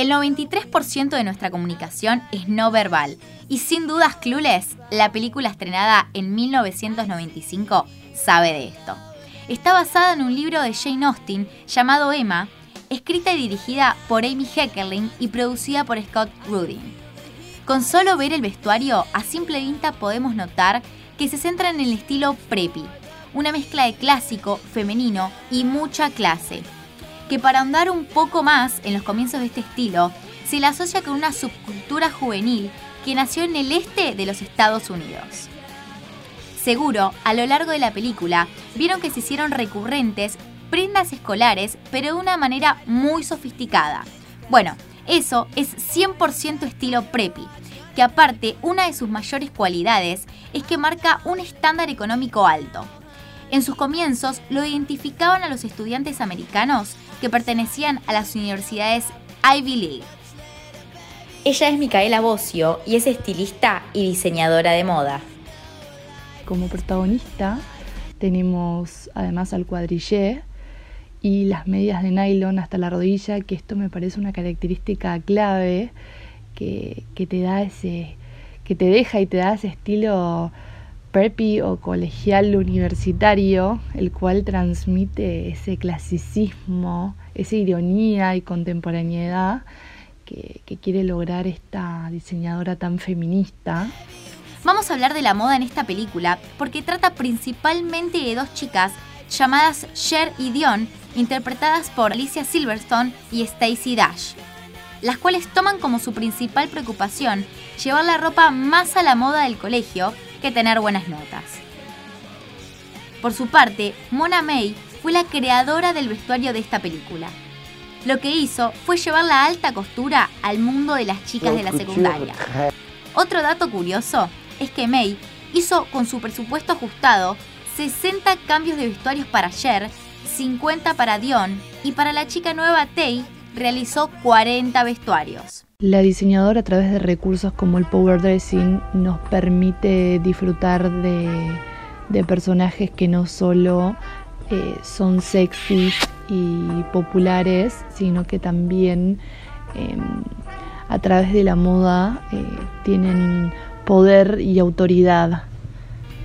El 93% de nuestra comunicación es no verbal y sin dudas Clueless, la película estrenada en 1995, sabe de esto. Está basada en un libro de Jane Austen llamado Emma, escrita y dirigida por Amy Heckerling y producida por Scott Rudin. Con solo ver el vestuario, a simple vista podemos notar que se centra en el estilo preppy, una mezcla de clásico, femenino y mucha clase, que para ahondar un poco más en los comienzos de este estilo, se la asocia con una subcultura juvenil que nació en el este de los Estados Unidos. Seguro, a lo largo de la película, vieron que se hicieron recurrentes prendas escolares, pero de una manera muy sofisticada. Bueno, eso es 100% estilo preppy, que aparte una de sus mayores cualidades es que marca un estándar económico alto. En sus comienzos lo identificaban a los estudiantes americanos que pertenecían a las universidades Ivy League. Ella es Micaela Bocio y es estilista y diseñadora de moda. Como protagonista tenemos además al cuadrillé y las medias de nylon hasta la rodilla, que esto me parece una característica clave que, que te da ese, que te deja y te da ese estilo preppy o colegial universitario, el cual transmite ese clasicismo, esa ironía y contemporaneidad que, que, quiere lograr esta diseñadora tan feminista. Vamos a hablar de la moda en esta película porque trata principalmente de dos chicas llamadas Cher y Dion, interpretadas por Alicia Silverstone y Stacy Dash, las cuales toman como su principal preocupación llevar la ropa más a la moda del colegio que tener buenas notas. Por su parte, Mona May fue la creadora del vestuario de esta película. Lo que hizo fue llevar la alta costura al mundo de las chicas de la secundaria. Otro dato curioso es que May hizo con su presupuesto ajustado 60 cambios de vestuarios para Cher, 50 para Dion y para la chica nueva Tay realizó 40 vestuarios. La diseñadora a través de recursos como el power dressing nos permite disfrutar de, personajes que no solo eh, son sexys y populares, sino que también eh, a través de la moda eh, tienen poder y autoridad.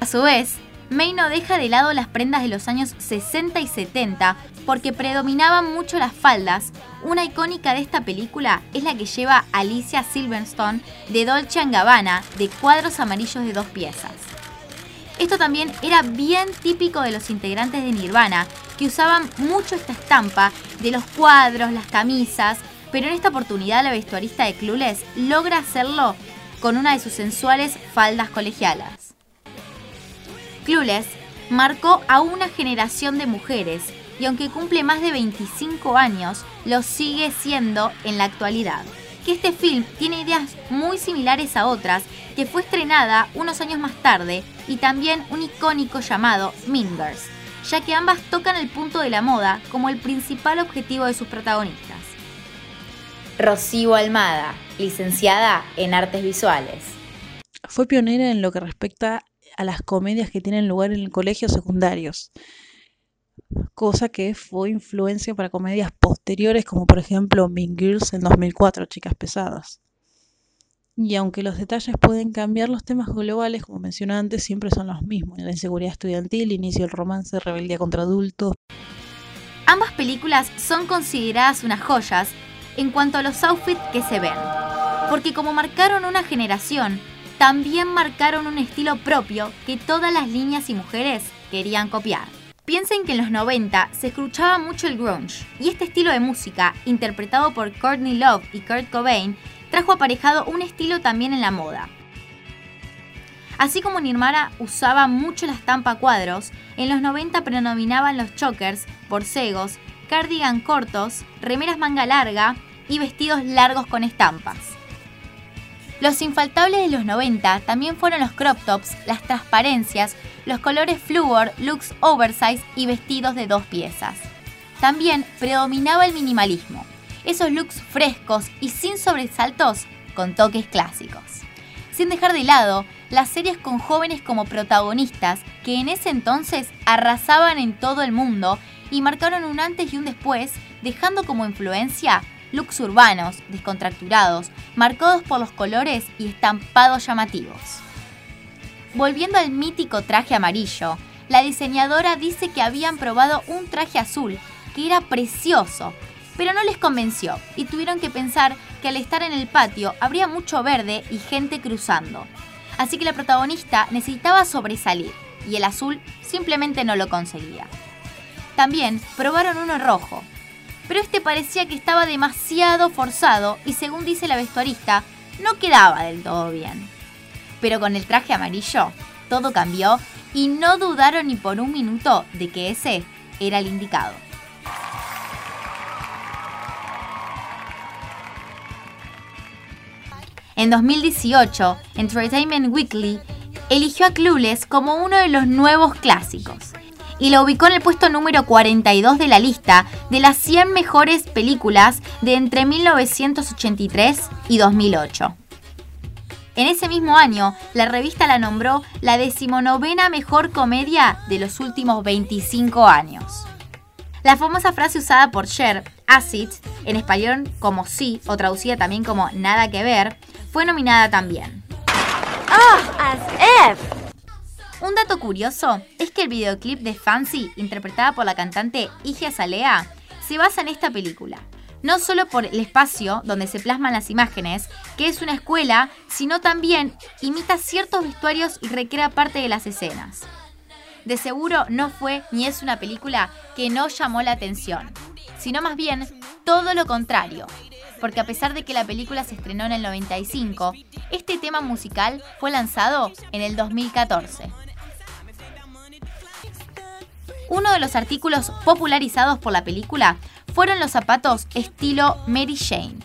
A su vez, May no deja de lado las prendas de los años 60 y 70 porque predominaban mucho las faldas. Una icónica de esta película es la que lleva Alicia Silverstone de Dolce Gabbana de cuadros amarillos de dos piezas. Esto también era bien típico de los integrantes de Nirvana, que usaban mucho esta estampa de los cuadros, las camisas, pero en esta oportunidad la vestuarista de Clueless logra hacerlo con una de sus sensuales faldas colegialas. Clueless marcó a una generación de mujeres y aunque cumple más de 25 años, lo sigue siendo en la actualidad. Que este film tiene ideas muy similares a otras que fue estrenada unos años más tarde y también un icónico llamado Mingers, ya que ambas tocan el punto de la moda como el principal objetivo de sus protagonistas. Rocío Almada, licenciada en artes visuales. Fue pionera en lo que respecta a las comedias que tienen lugar en colegios secundarios, cosa que fue influencia para comedias posteriores como por ejemplo Mean Girls en 2004, Chicas Pesadas. Y aunque los detalles pueden cambiar, los temas globales, como mencioné antes, siempre son los mismos. La inseguridad estudiantil, inicio del romance, rebeldía contra adultos. Ambas películas son consideradas unas joyas en cuanto a los outfits que se ven, porque como marcaron una generación, también marcaron un estilo propio que todas las niñas y mujeres querían copiar. Piensen que en los 90 se escuchaba mucho el grunge, y este estilo de música, interpretado por Courtney Love y Kurt Cobain, trajo aparejado un estilo también en la moda. Así como Nirvana usaba mucho la estampa cuadros, en los 90 predominaban los chokers, borcegos, cardigan cortos, remeras manga larga y vestidos largos con estampas. Los infaltables de los 90 también fueron los crop tops, las transparencias, los colores fluor, looks oversize y vestidos de dos piezas. También predominaba el minimalismo, esos looks frescos y sin sobresaltos con toques clásicos. Sin dejar de lado las series con jóvenes como protagonistas que en ese entonces arrasaban en todo el mundo y marcaron un antes y un después, dejando como influencia looks urbanos, descontracturados, marcados por los colores y estampados llamativos. Volviendo al mítico traje amarillo, la diseñadora dice que habían probado un traje azul, que era precioso, pero no les convenció y tuvieron que pensar que al estar en el patio habría mucho verde y gente cruzando. Así que la protagonista necesitaba sobresalir y el azul simplemente no lo conseguía. También probaron uno rojo, pero este parecía que estaba demasiado forzado y según dice la vestuarista, no quedaba del todo bien. Pero con el traje amarillo, todo cambió y no dudaron ni por un minuto de que ese era el indicado. En 2018, Entertainment Weekly eligió a Clueless como uno de los nuevos clásicos y lo ubicó en el puesto número 42 de la lista de las 100 mejores películas de entre 1983 y 2008. En ese mismo año, la revista la nombró la decimonovena mejor comedia de los últimos 25 años. La famosa frase usada por Cher, acid, en español como sí o traducida también como nada que ver, fue nominada también. ¡Ah! as if! Un dato curioso es que el videoclip de Fancy, interpretada por la cantante Iggy Azalea, se basa en esta película. No solo por el espacio donde se plasman las imágenes, que es una escuela, sino también imita ciertos vestuarios y recrea parte de las escenas. De seguro no fue ni es una película que no llamó la atención, sino más bien todo lo contrario, porque a pesar de que la película se estrenó en el 95, este tema musical fue lanzado en el 2014. Uno de los artículos popularizados por la película fueron los zapatos estilo Mary Jane,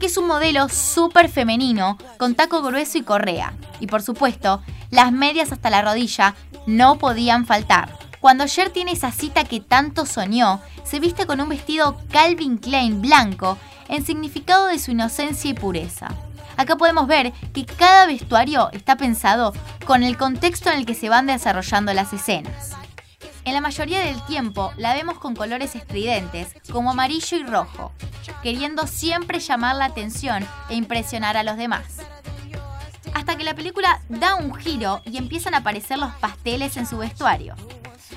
que es un modelo súper femenino con taco grueso y correa. Y por supuesto, las medias hasta la rodilla no podían faltar. Cuando Cher tiene esa cita que tanto soñó, se viste con un vestido Calvin Klein blanco en significado de su inocencia y pureza. Acá podemos ver que cada vestuario está pensado con el contexto en el que se van desarrollando las escenas. En la mayoría del tiempo la vemos con colores estridentes, como amarillo y rojo, queriendo siempre llamar la atención e impresionar a los demás. Hasta que la película da un giro y empiezan a aparecer los pasteles en su vestuario.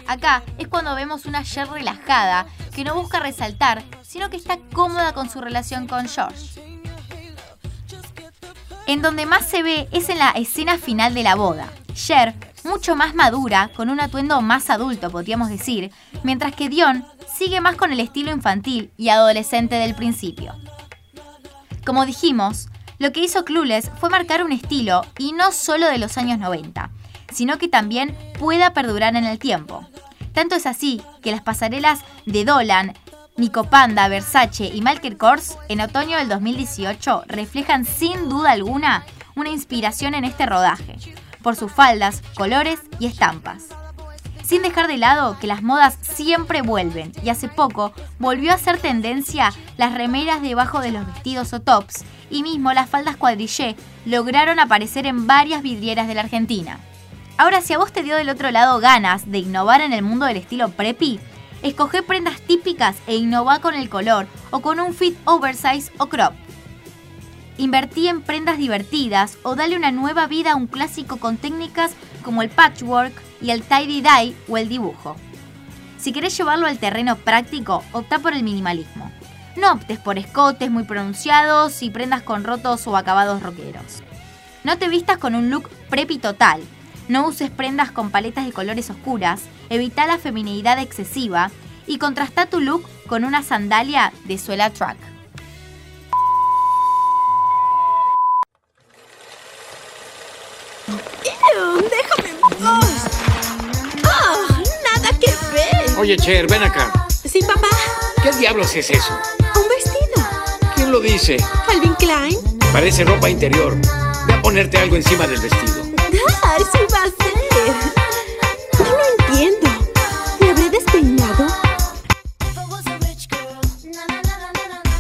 Acá es cuando vemos una Cher relajada, que no busca resaltar, sino que está cómoda con su relación con George. En donde más se ve es en la escena final de la boda. Cher mucho más madura, con un atuendo más adulto, podríamos decir, mientras que Dion sigue más con el estilo infantil y adolescente del principio. Como dijimos, lo que hizo Clueless fue marcar un estilo, y no solo de los años 90, sino que también pueda perdurar en el tiempo. Tanto es así que las pasarelas de Dolan, Nico Panda, Versace y Michael Kors en otoño del 2018 reflejan sin duda alguna una inspiración en este rodaje, por sus faldas, colores y estampas. Sin dejar de lado que las modas siempre vuelven y hace poco volvió a ser tendencia las remeras debajo de los vestidos o tops y mismo las faldas cuadrillé lograron aparecer en varias vidrieras de la Argentina. Ahora si a vos te dio del otro lado ganas de innovar en el mundo del estilo preppy, escoge prendas típicas e innova con el color o con un fit oversize o crop. Invertí en prendas divertidas o dale una nueva vida a un clásico con técnicas como el patchwork y el tie-dye o el dibujo. Si querés llevarlo al terreno práctico, opta por el minimalismo. No optes por escotes muy pronunciados y prendas con rotos o acabados rockeros. No te vistas con un look preppy total. No uses prendas con paletas de colores oscuras, evita la feminidad excesiva y contrasta tu look con una sandalia de suela track. Oye, Cher, ven acá. Sí, papá. ¿Qué diablos es eso? Un vestido. ¿Quién lo dice? Calvin Klein. Parece ropa interior. Ve a ponerte algo encima del vestido. ¡Ah! ¡Sí va a ser! No lo entiendo. ¿Me habré despeinado?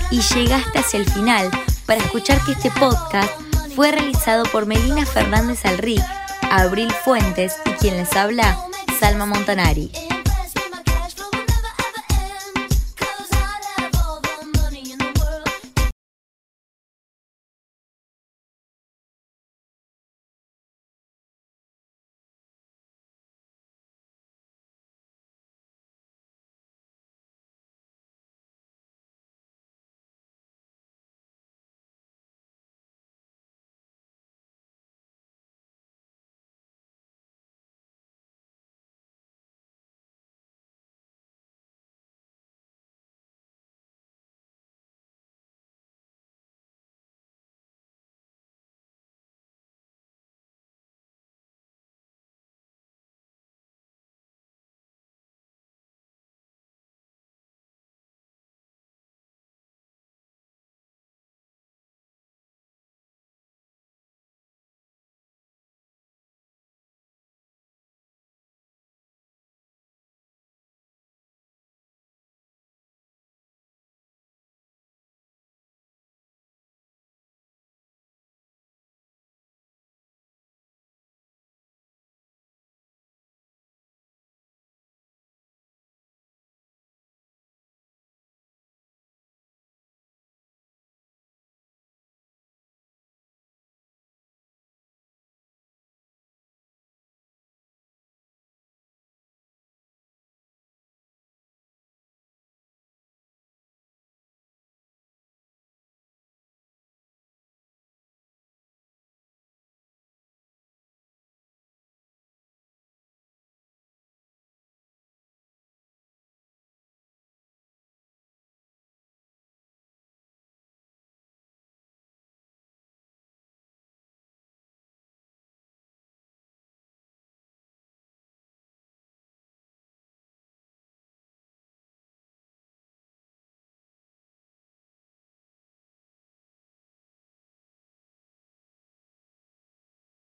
Y llegaste hacia el final para escuchar que este podcast fue realizado por Melina Fernández Alric, Abril Fuentes y quien les habla, Salma Montanari.